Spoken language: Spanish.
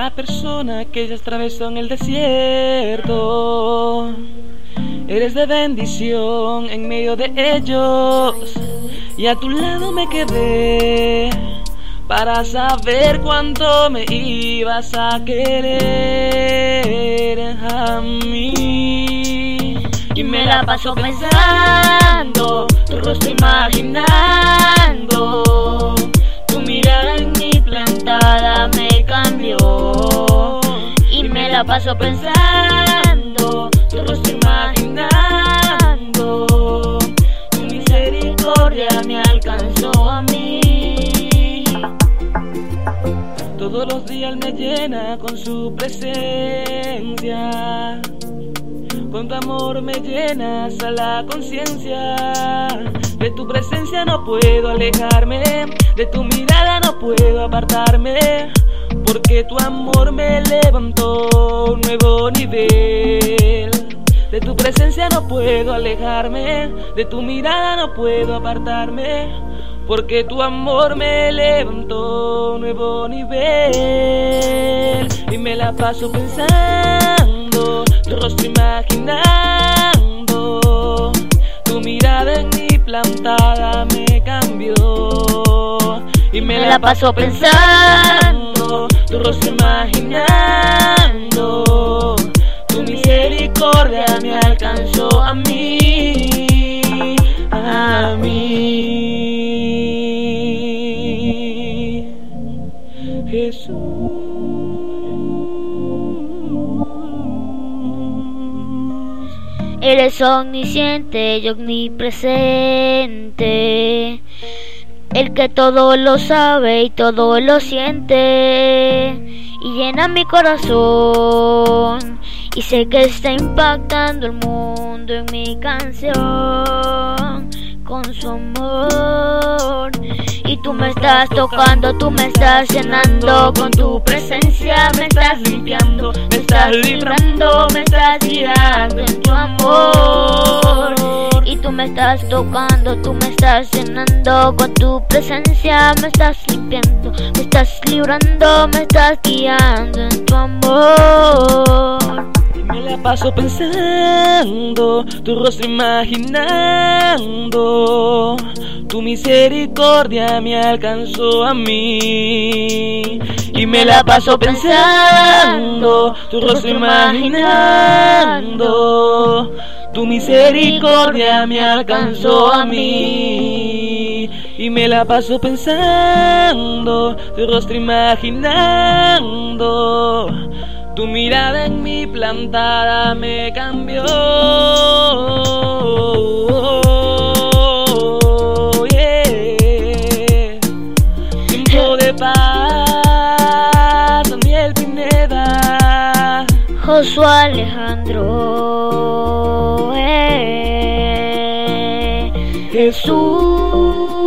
la persona que ellas atravesó en el desierto. Eres de bendición en medio de ellos. Y a tu lado me quedé para saber cuánto me ibas a querer a mí. Y me la paso pensando, tu rostro imaginando, paso pensando, tu rostro imaginando, tu misericordia me alcanzó a mí. Todos los días me llena con su presencia. Con tu amor me llenas a la conciencia. De tu presencia no puedo alejarme. De tu mirada no puedo apartarme. Porque tu amor me levantó a un nuevo nivel. De tu presencia no puedo alejarme. De tu mirada no puedo apartarme. Porque tu amor me levantó a un nuevo nivel. Y me la paso pensando, tu rostro imaginando, tu mirada en mi plantada me cambió. Y me, la paso pensando, tu rostro imaginando, tu misericordia me alcanzó a mí, a mí. Jesús. Eres omnisciente y omnipresente, el que todo lo sabe y todo lo siente, y llena mi corazón, y sé que está impactando el mundo en mi canción con su amor. Y tú me estás tocando, tú me estás llenando con tu presencia, me estás limpiando, me estás librando, me estás guiando en tu amor. Tú me estás tocando, tú me estás llenando con tu presencia, me estás limpiando, me estás librando, me estás guiando en tu amor. Me la paso pensando, tu rostro imaginando, tu misericordia me alcanzó a mí. Y me la paso pensando, tu rostro imaginando, tu misericordia me alcanzó a mí. Y me la paso pensando, tu rostro imaginando tu mirada en mi plantada me cambió. Tiempo de paz, Daniel Pineda. Josué Alejandro. Eh. Jesús.